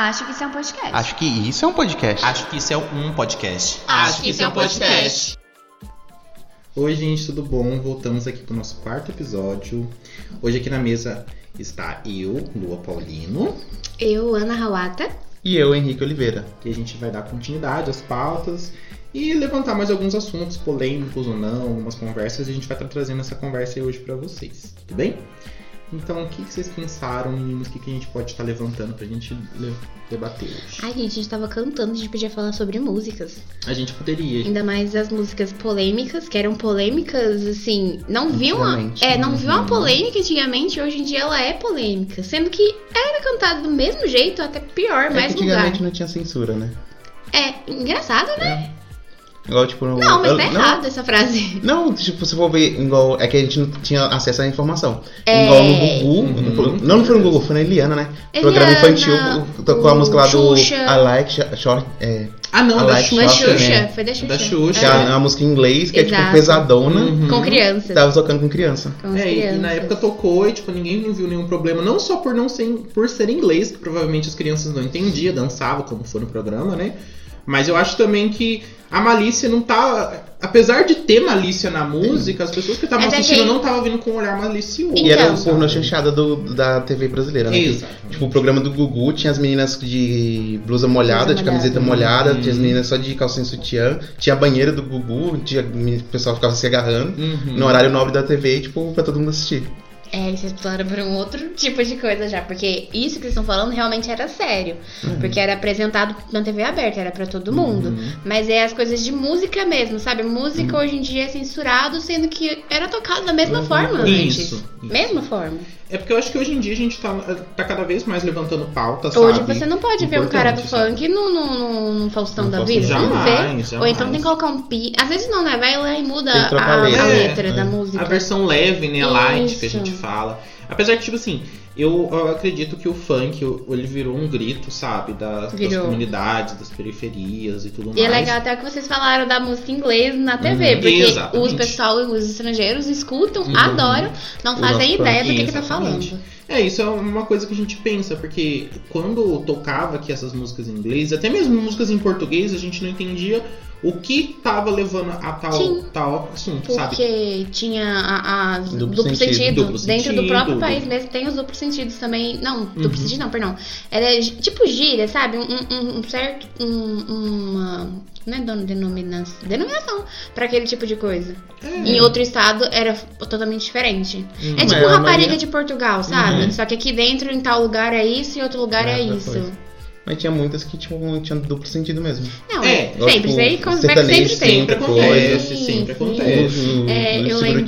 Acho que isso é um podcast. Acho que isso é um podcast. Acho que isso é um podcast. Acho que isso é um podcast. Oi, gente, tudo bom? Voltamos aqui para o nosso quarto episódio. Hoje aqui na mesa está eu, Lua Paulino, Eu, Ana Hawata. E eu, Henrique Oliveira. que a gente vai dar continuidade às pautas e levantar mais alguns assuntos polêmicos ou não, algumas conversas. E a gente vai estar trazendo essa conversa aí hoje para vocês, tudo bem? Então, o que, que vocês pensaram, meninos? O que, que a gente pode estar levantando pra gente debater hoje? Ai, gente, a gente tava cantando, a gente podia falar sobre músicas. A gente poderia. Ainda mais as músicas polêmicas, que eram polêmicas, assim, não viam a, Antigamente. é, não viu uma polêmica antigamente, hoje em dia ela é polêmica. Sendo que era cantado do mesmo jeito, até pior, É que mais lugar. antigamente não tinha censura, né? É, engraçado, né? Igual, tipo... Não, mas eu- tá errado essa frase. Não, tipo, se for ver, igual. É que a gente não tinha acesso à informação. É. Igual no Gugu. Uhum. não, não foi no Gugu, foi na Eliana, né? Eliana, Programa infantil. Tocou a música lá do. Xuxa. I Like Sh- Short. É, Ah, não, A da Xuxa. Xuxa, né? foi da Xuxa. Da Xuxa. que é uma música em inglês, que é tipo Exato. pesadona. Uhum. Com crianças. Tava tocando com criança. Com É, e crianças. na época tocou e tipo, ninguém viu nenhum problema. Não só por não ser, por ser inglês, que provavelmente as crianças não entendiam, dançavam como foi no programa, né? Mas eu acho também que a malícia não tá. Apesar de ter malícia na música, as pessoas que estavam é assistindo que- não estavam vindo com um olhar malicioso. E era Então. o porno chanchada do, da TV brasileira, né? Exato. Tipo, o programa do Gugu tinha as meninas de blusa molhada, Blusa de camiseta molhada, molhada. tinha as meninas só de calcinha sutiã, tinha a banheira do Gugu, tinha, o pessoal ficava se agarrando. Uhum. No horário nobre da TV, tipo, pra todo mundo assistir. É, vocês falaram por um outro tipo de coisa já, porque isso que vocês estão falando realmente era sério. Porque era apresentado na TV aberta, era pra todo mundo. Uhum. Mas é as coisas de música mesmo, sabe? Música hoje em dia é censurado, sendo que era tocado da mesma forma antes. Isso, isso. Mesma forma. É porque eu acho que hoje em dia a gente tá, tá cada vez mais levantando pauta, Hoje sabe? você não pode ver um cara do Importante, sabe? funk no, no, no, no Faustão No da vida. Você não vê. jamais, Ou então jamais. tem que colocar um pi. Às vezes não, né? Vai lá e muda a, a letra. a É, da música. A versão leve, né? A light que a gente fala. Apesar que, tipo assim, eu, eu acredito que o funk, ele virou um grito, sabe? Das, das comunidades, das periferias e tudo E é mais. legal até que vocês falaram da música em inglês na TV, Uhum, porque exatamente. os pessoal, os estrangeiros escutam, Uhum. adoram, não fazem ideia do funk, que, que tá falando. É, isso é uma coisa que a gente pensa, porque quando tocava aqui essas músicas em inglês, até mesmo músicas em português, a gente não entendia o que tava levando a tal, Sim. tal assunto, sabe? Porque tinha a, a Duplo duplo, sentido. sentido. Duplo Dentro do próprio país mesmo tem os duplos sentidos também. Não, duplo Uhum. sentido não, perdão. Era gi- tipo gíria, sabe? Um, um- um certo. Um, uma. Não é dono denominação. Denominação pra aquele tipo de coisa. É. Em outro estado era totalmente diferente. Uhum. É tipo É, rapariga maioria- de Portugal, sabe? Uhum. Só que aqui dentro, em tal lugar é isso, em outro lugar é, É, isso. coisa. Mas tinha muitas que tipo, tinham duplo sentido mesmo. Não, É, é, sempre, isso aí sempre. Sempre Outra acontece, Sim, sempre sim. acontece. O- É, o eu lembro-.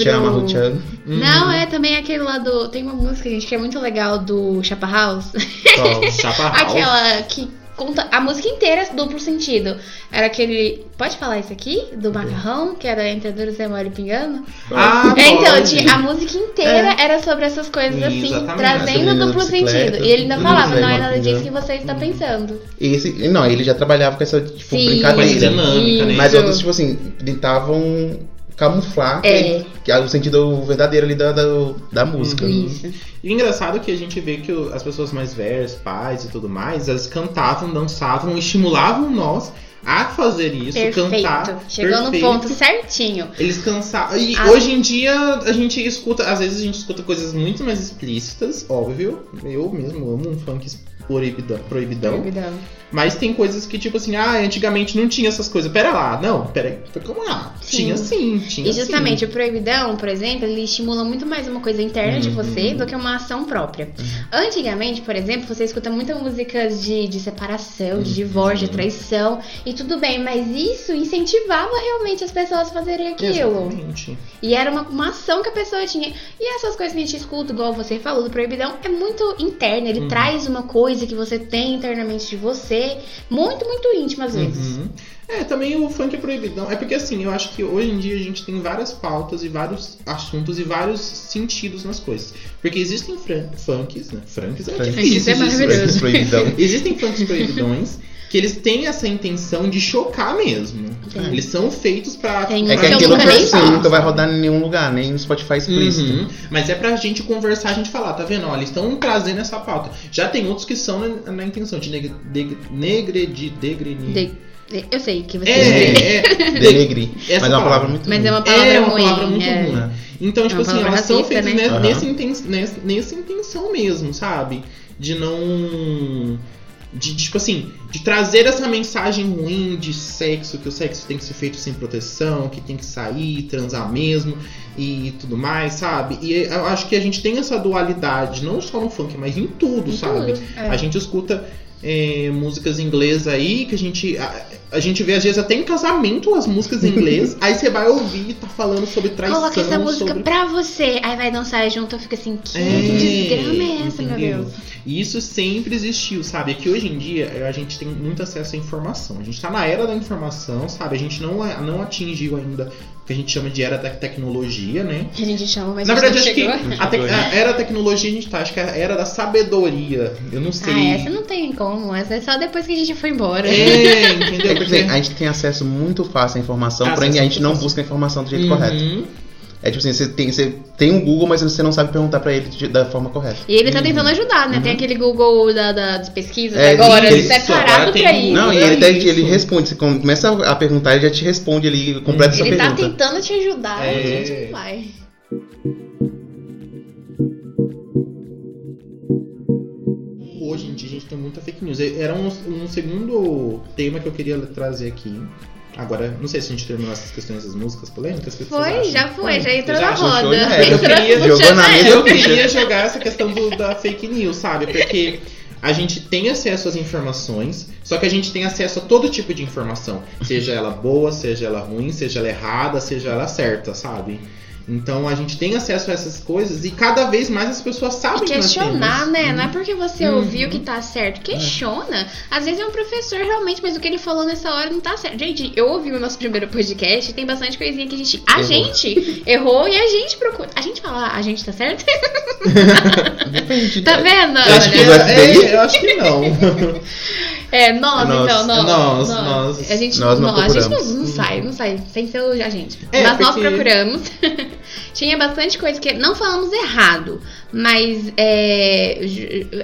Uhum. Não, é também aquele lá do. Tem uma música, gente, que é muito legal do Chapa House. Qual? Chapa House. Aquela que conta a música inteira duplo sentido. Era aquele. Pode falar isso aqui? Do macarrão, que era entre duros e mole pingando? Ah, É, então, pode. tinha- a música inteira era sobre essas coisas assim, Exatamente. trazendo duplo sentido. E ele ainda falava, não é nada disso pingando." que você está pensando. Esse, não, ele já trabalhava com essa tipo, Sim. Brincadeira. dinâmica, né? Mas outros, tipo assim, tentavam camuflar É. que é o sentido verdadeiro ali da, da, da música. Isso. E o engraçado é que a gente vê que as pessoas mais velhas, pais e tudo mais, elas cantavam, dançavam, estimulavam nós a fazer isso, Perfeito. cantar. Chegou no perfeito. ponto certinho. Eles cansavam. E As- hoje em dia a gente escuta, às vezes a gente escuta coisas muito mais explícitas, óbvio. Eu mesmo amo um funk proibidão. proibidão. Proibidão. Mas tem coisas que, tipo assim, ah, antigamente não tinha essas coisas. Pera lá, não, pera aí, como lá? Sim. Tinha sim, tinha E justamente sim. o proibidão, por exemplo, ele estimula muito mais uma coisa interna de Uhum. você do que uma ação própria. Antigamente, por exemplo, você escuta muitas músicas de, de separação, de divórcio, de traição, e tudo bem, mas isso incentivava realmente as pessoas a fazerem aquilo. Exatamente. E era uma, uma ação que a pessoa tinha. E essas coisas que a gente escuta, igual você falou do proibidão, é muito interna. Ele Uhum. traz uma coisa que você tem internamente de você, muito, muito íntima às vezes. Uhum. É, também o funk é proibidão. É porque assim, eu acho que hoje em dia a gente tem várias pautas e vários assuntos e vários sentidos nas coisas. Porque existem fran- funks, né? Funks é Funks. é maravilhoso. Proibidão. Existem funks proibidões que eles têm essa intenção de chocar mesmo. Tem. Eles são feitos pra. Tem É Isso que eu aquilo que faço. nunca vai rodar em nenhum lugar, nem no Spotify explícito. Uhum. Mas é pra gente conversar, a gente falar, tá vendo? Ó, eles estão trazendo essa pauta. Já tem outros que são na, na intenção de neg de, negredir, degrenir. De- eu sei que você É, é, Denegrir. Essa Mas é uma palavra. palavra muito Mas ruim. é uma palavra é uma ruim. palavra muito é. ruim. Então, tipo assim, elas são racista, feitas né? ne- Aham. nesse inten- nesse- nessa intenção mesmo, sabe? De não. De, tipo assim, de trazer essa mensagem ruim de sexo, que o sexo tem que ser feito sem proteção, que tem que sair, transar mesmo e tudo mais, sabe? E eu acho que a gente tem essa dualidade, não só no funk, mas em tudo, Em sabe? tudo, é. A gente escuta é, músicas em inglês aí, que a gente. A, a gente vê às vezes até em casamento as músicas em inglês, aí você vai ouvir e tá falando sobre traição. Coloca essa música sobre... pra você. Aí vai dançar junto, fica assim, que É, desgrama é essa, meu entendeu? Deus? E isso sempre existiu, sabe? É que hoje em dia a gente tem muito acesso à informação. A gente tá na era da informação, sabe? A gente não, não atingiu ainda o que a gente chama de era da tecnologia, né? Que a gente chama, mas Na verdade, acho que a, tec- a era da tecnologia a gente tá, acho que é a era da sabedoria. Eu não sei. Ah, essa não tem como. Essa é só depois que a gente foi embora. É, entendeu? É que, assim, a gente tem acesso muito fácil à informação, Acesso porém a gente não fácil. busca a informação do jeito Uhum. correto. É tipo assim, você tem, você tem um Google, mas você não sabe perguntar pra ele de- da forma correta. E ele tá Uhum. tentando ajudar, né? Tem Uhum. aquele Google da, da- das pesquisas É, agora, ele- separado agora tem pra isso. Não, e é ele, até, isso. ele responde, você começa a perguntar, ele já te responde, ele completa essa Ele tá pergunta. tentando te ajudar, É. a gente não vai. Gente tem muita fake news. Era um, um segundo tema que eu queria trazer aqui. Agora, não sei se a gente terminou essas questões das músicas polêmicas. que Foi, já foi, já entrou Vocês na roda. Né? Eu queria- jogou na mesa, Eu queria jogar essa questão do- da fake news, sabe? Porque a gente tem acesso às informações, só que a gente tem acesso a todo tipo de informação. Seja ela boa, seja ela ruim, seja ela errada, seja ela certa, sabe? Então a gente tem acesso a essas coisas e cada vez mais as pessoas sabem E que questionar, temos. né? Não é porque você Uhum. ouviu que tá certo. Questiona. Às vezes é um professor realmente, mas o que ele falou nessa hora não tá certo. Gente, eu ouvi o nosso primeiro podcast e tem bastante coisinha que a gente. A Errou. gente errou e a gente procura. A gente fala, "Ah, a gente tá certo? Depende. tá vendo? Eu acho que do FBI? É, eu acho que não. É, nós, Nós, então, nós. nós, nós. A gente, Nós não a gente não, não sai, não sai, sem ser a gente. É, mas nós porque- procuramos. Tinha bastante coisa que não falamos errado, mas é,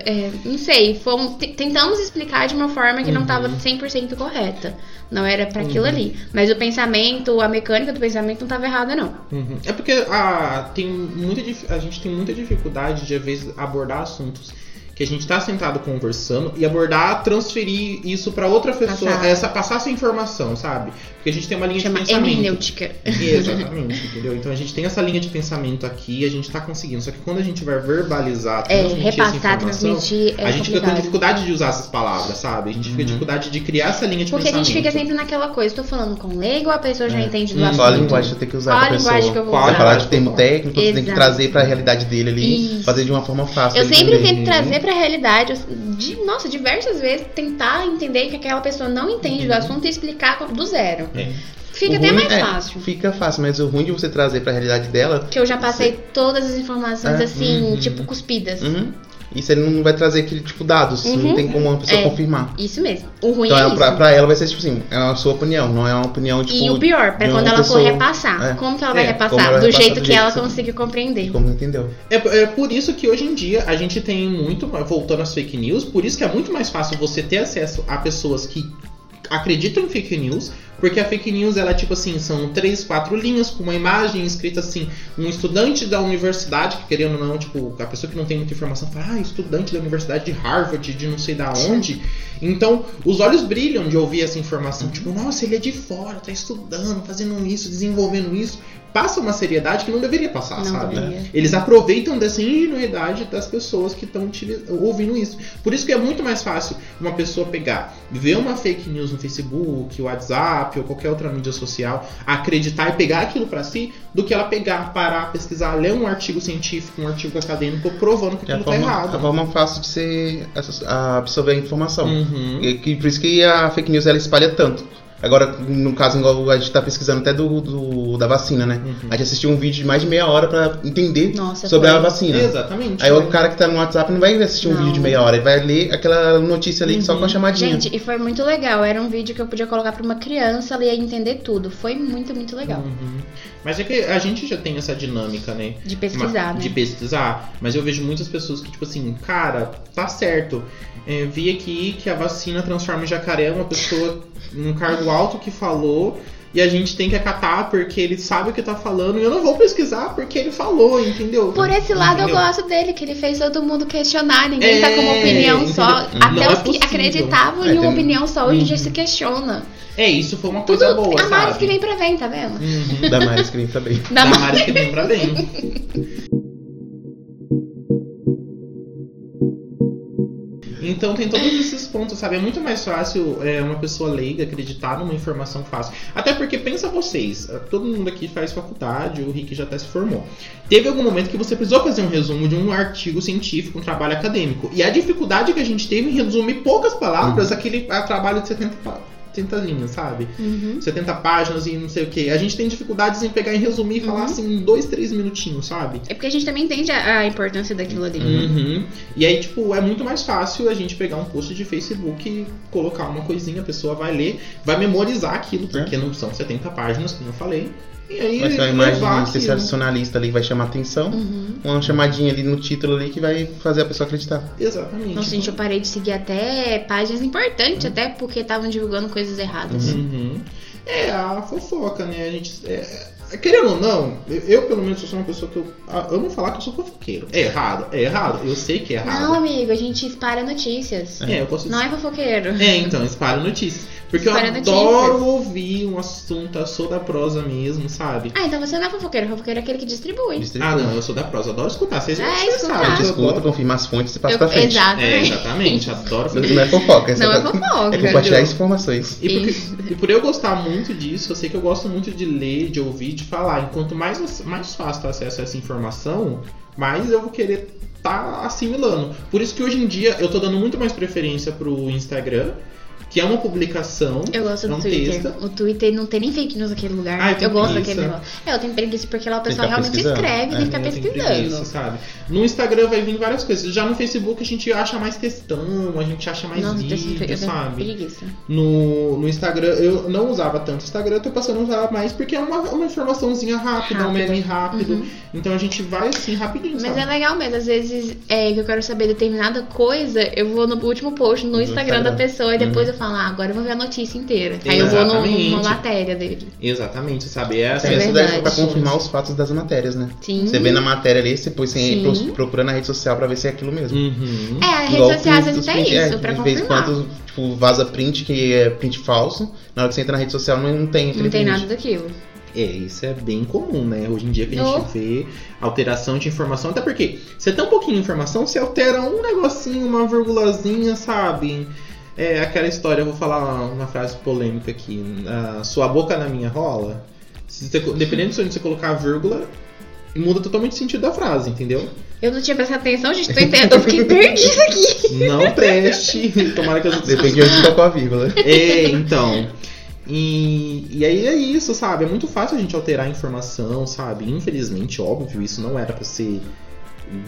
é, não sei, fomos, te- tentamos explicar de uma forma que não estava 100% correta. Não era pra aquilo Uhum. ali. Mas o pensamento, a mecânica do pensamento não estava errada, não. Uhum. É porque a, tem muita, a gente tem muita dificuldade de, às vezes, abordar assuntos que a gente tá sentado conversando e abordar, transferir isso pra outra pessoa, Passar. essa, passar essa informação, sabe? Porque a gente tem uma linha Chama de pensamento. hermenêutica. Exatamente, entendeu? Então a gente tem essa linha de pensamento aqui, a gente tá conseguindo. Só que quando a gente vai verbalizar, É, transmitir essa repassar, informação, transmitir é a gente fica com complicado. dificuldade de usar essas palavras, sabe? A gente fica com Uhum. dificuldade de criar essa linha de Porque a pensamento. gente fica sempre naquela coisa, tô falando com leigo, a pessoa já É. entende do Hum, assunto. Qual a linguagem você tem que usar Qual a pessoa? linguagem que eu vou Qual a usar? falar de termo eu técnico, você tem que Exato. trazer pra realidade dele ali, Isso. fazer de uma forma fácil. Eu sempre entender. tento trazer pra realidade, de, nossa, diversas vezes, tentar entender que aquela pessoa não entende do assunto e explicar do zero. É. Fica O até ruim mais é, fácil. Fica fácil, mas o ruim de você trazer pra realidade dela, Que eu já passei todas as informações É, assim, uhum. tipo, cuspidas. uhum, isso ele não vai trazer aquele tipo dados, Uhum. não tem como uma pessoa É. confirmar. Isso mesmo. O ruim Então é isso. pra, pra ela vai ser tipo assim, é a sua opinião, não é uma opinião tipo. e o pior, pra quando ela for pessoa- repassar. É. Como que ela vai É, repassar? ela vai do repassar jeito do que jeito ela que você- conseguiu compreender. Como entendeu? É, é por isso que hoje em dia a gente tem muito, voltando às fake news, por isso que é muito mais fácil você ter acesso a pessoas que acreditam em fake news, porque a fake news ela tipo assim, são três, quatro linhas com uma imagem escrita assim, um estudante da universidade, que querendo ou não, tipo, a pessoa que não tem muita informação fala, ah, estudante da universidade de Harvard, de não sei da onde. Então, os olhos brilham de ouvir essa informação, tipo, nossa, ele é de fora, tá estudando, fazendo isso, desenvolvendo isso. Passa uma seriedade que não deveria passar, Não sabe? deveria. Eles aproveitam dessa ingenuidade das pessoas que estão ouvindo isso. Por isso que é muito mais fácil uma pessoa pegar, ver uma fake news no Facebook, WhatsApp ou qualquer outra mídia social, acreditar e pegar aquilo pra si, do que ela pegar, parar, pesquisar, ler um artigo científico, um artigo acadêmico provando que É a aquilo tá forma, errado. a forma fácil de você asso- absorver a informação. Uhum. E, que- por isso que a fake news ela espalha tanto. Agora, no caso, igual a gente tá pesquisando até do, do- da vacina, né? Uhum. A gente assistiu um vídeo de mais de meia hora pra entender Nossa, sobre foi. a vacina. Exatamente. Aí né? o cara que tá no WhatsApp não vai assistir um Não. vídeo de meia hora, ele vai ler aquela notícia ali só com a Uhum. chamadinha. Gente, e foi muito legal. Era um vídeo que eu podia colocar pra uma criança, ela ia entender tudo. Foi muito, muito legal. Uhum. Mas é que a gente já tem essa dinâmica, né? De pesquisar, Ma- né? De pesquisar. Mas eu vejo muitas pessoas que, tipo assim, cara, tá certo. É, vi aqui que a vacina transforma em jacaré uma pessoa num cargo alto que falou. E a gente tem que acatar porque ele sabe o que tá falando. E eu não vou pesquisar porque ele falou, entendeu? Por esse lado Entendeu? eu gosto dele, que ele fez todo mundo questionar, ninguém tá com uma É, opinião só. entendeu? Até Não os é que acreditavam É, em uma tem- opinião só, hoje em dia Uhum. se questiona. É, isso foi uma Tudo coisa boa, a mais sabe? que vem pra vem, tá vendo? Uhum. Da Maris que vem pra bem. Da Da mais. Mari que vem pra bem. Então tem todos esses pontos, sabe? É muito mais fácil é, uma pessoa leiga acreditar numa informação fácil. Até porque pensa vocês, eh, todo mundo aqui faz faculdade, o Rick já até se formou. Teve algum momento que você precisou fazer um resumo de um artigo científico, um trabalho acadêmico. E a dificuldade que a gente teve em resumir poucas palavras aquele a trabalho de 70, pa- 70 linhas, sabe? Uhum. 70 páginas e não sei o que. A gente tem dificuldades em pegar e resumir e falar Uhum. assim em dois, três minutinhos, sabe? É porque a gente também entende a, a importância daquilo ali. Uhum. E aí, tipo, é muito mais fácil a gente pegar um post de Facebook e colocar uma coisinha, a pessoa vai ler, vai memorizar aquilo, porque não são 70 páginas, como eu falei. E aí, Vai ser uma imagem aquilo. sensacionalista ali que vai chamar atenção. Uhum. Uma chamadinha ali no título ali que vai fazer a pessoa acreditar. Exatamente. Nossa, gente, eu parei de seguir até páginas importantes, até porque estavam divulgando coisas erradas. Uhum. É, a fofoca, né? A gente. é- é, querendo ou não, eu, pelo menos sou uma pessoa que eu ah, amo falar que eu sou fofoqueiro. É errado, é errado. Eu sei que é errado. Não, amigo, a gente espalha notícias. É, eu posso Não é fofoqueiro. É, então, espalha notícias. Porque Espalha eu adoro ouvir um assunto, eu sou da prosa mesmo, sabe? Ah, então você não é fofoqueiro. Fofoqueiro é aquele que distribui. Distribui. Ah, não, eu sou da prosa, adoro escutar. Vocês, É, vocês escutar. Sabem. escuta, confirma as fontes e passa Eu- pra frente. Exato. É, exatamente, adoro fazer não é fofoca, é só Não é pra- fofoca. é compartilhar informações. E, porque- e por eu gostar muito disso, eu sei que eu gosto muito de ler, de ouvir, de falar. Enquanto mais, mais fácil ter acesso a essa informação, mais eu vou querer tá assimilando. Por isso que hoje em dia eu tô dando muito mais preferência pro Instagram, que é uma publicação. Eu gosto é do um Twitter. texto. O Twitter não tem nem fake news naquele lugar. Ah, eu tenho eu gosto daquele negócio. É, eu tenho preguiça porque lá o pessoal realmente escreve e É, tenho pesquisando. preguiça, sabe? No Instagram vai vir várias coisas. Já no Facebook a gente acha mais textão, a gente acha mais Nossa, vídeo, eu tenho sabe? preguiça. No, no Instagram, eu não usava tanto o Instagram, eu tô passando a usar mais porque é uma, uma informaçãozinha rápida, um Rápido. meme rápido. Uhum. Então a gente vai assim rapidinho, Mas sabe? é legal mesmo, às vezes é, que eu quero saber determinada coisa, eu vou no último post no No Instagram, da Instagram. pessoa e depois Uhum. eu falo, ah, agora eu vou ver a notícia inteira. Aí eu vou no- numa matéria dele. Exatamente, sabe? Essa É Isso daí é pra verdade. confirmar os fatos das matérias, né? Sim. Você vê na matéria ali, você depois você Sim. procura na rede social pra ver se é aquilo mesmo. Uhum. É, as Igual redes sociais às vezes é isso, pra de vez em confirmar. quando, tipo, vaza print que é print falso. Na hora que você entra na rede social não, não tem aquele Não tem print. nada daquilo. É, isso é bem comum, né? Hoje em dia que a gente Oh. vê alteração de informação, até porque você tem um pouquinho de informação, você altera um negocinho, uma virgulazinha, sabe? É aquela história, eu vou falar uma, uma frase polêmica aqui. ah, sua boca na minha rola. Se você, dependendo de onde você colocar a vírgula, muda totalmente o sentido da frase, entendeu? Eu não tinha prestado atenção, gente, tô entendendo. Eu fiquei perdida aqui. Não preste. Tomara que as outras Depende de onde tocou a vírgula. É, então. E, e aí é isso, sabe? É muito fácil a gente alterar a informação, sabe? Infelizmente, óbvio, isso não era pra ser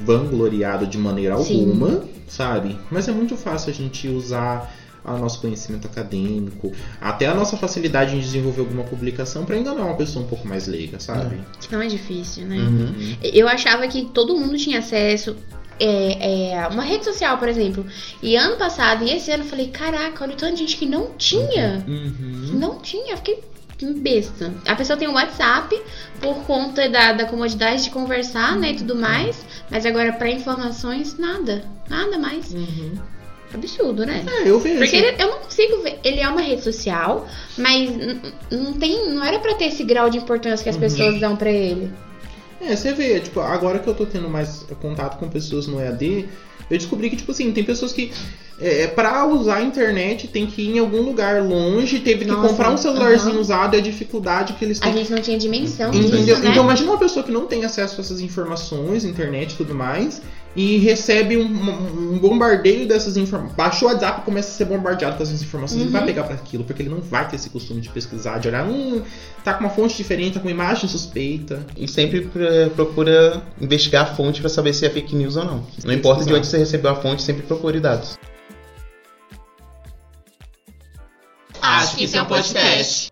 vangloriado de maneira Sim. alguma, sabe? Mas é muito fácil a gente usar o nosso conhecimento acadêmico, até a nossa facilidade em desenvolver alguma publicação pra enganar uma pessoa um pouco mais leiga, sabe? Não é difícil, né? Uhum. Eu achava que todo mundo tinha acesso. É, é, uma rede social, por exemplo. E ano passado e esse ano eu falei, caraca, olha o tanto de gente que não tinha. Uhum. Não tinha, fiquei besta. A pessoa tem um WhatsApp por conta da, da comodidade de conversar, né, e tudo mais. Mas agora, pra informações, nada. Nada mais. Uhum. Absurdo, né? É, eu vejo. Porque ele- eu não consigo ver. Ele é uma rede social, mas não tem. Não era pra ter esse grau de importância que as Uhum. pessoas dão pra ele. É, você vê, tipo, agora que eu tô tendo mais contato com pessoas no EAD, eu descobri que, tipo assim, tem pessoas que é, para usar a internet tem que ir em algum lugar longe, teve que Nossa, comprar um celularzinho usado e a dificuldade que eles A têm. gente não tinha dimensão Entendeu? disso, né? Então imagina uma pessoa que não tem acesso a essas informações, internet e tudo mais, e recebe um, um- bombardeio dessas informações. Baixou o WhatsApp e começa a ser bombardeado com essas informações. Ele Uhum. vai pegar para aquilo, porque ele não vai ter esse costume de pesquisar, de olhar, hum, tá com uma fonte diferente, tá com uma imagem suspeita. E sempre procura investigar a fonte pra saber se é fake news ou não. Não importa de onde você recebeu a fonte, sempre procure dados. Acho que é um podcast.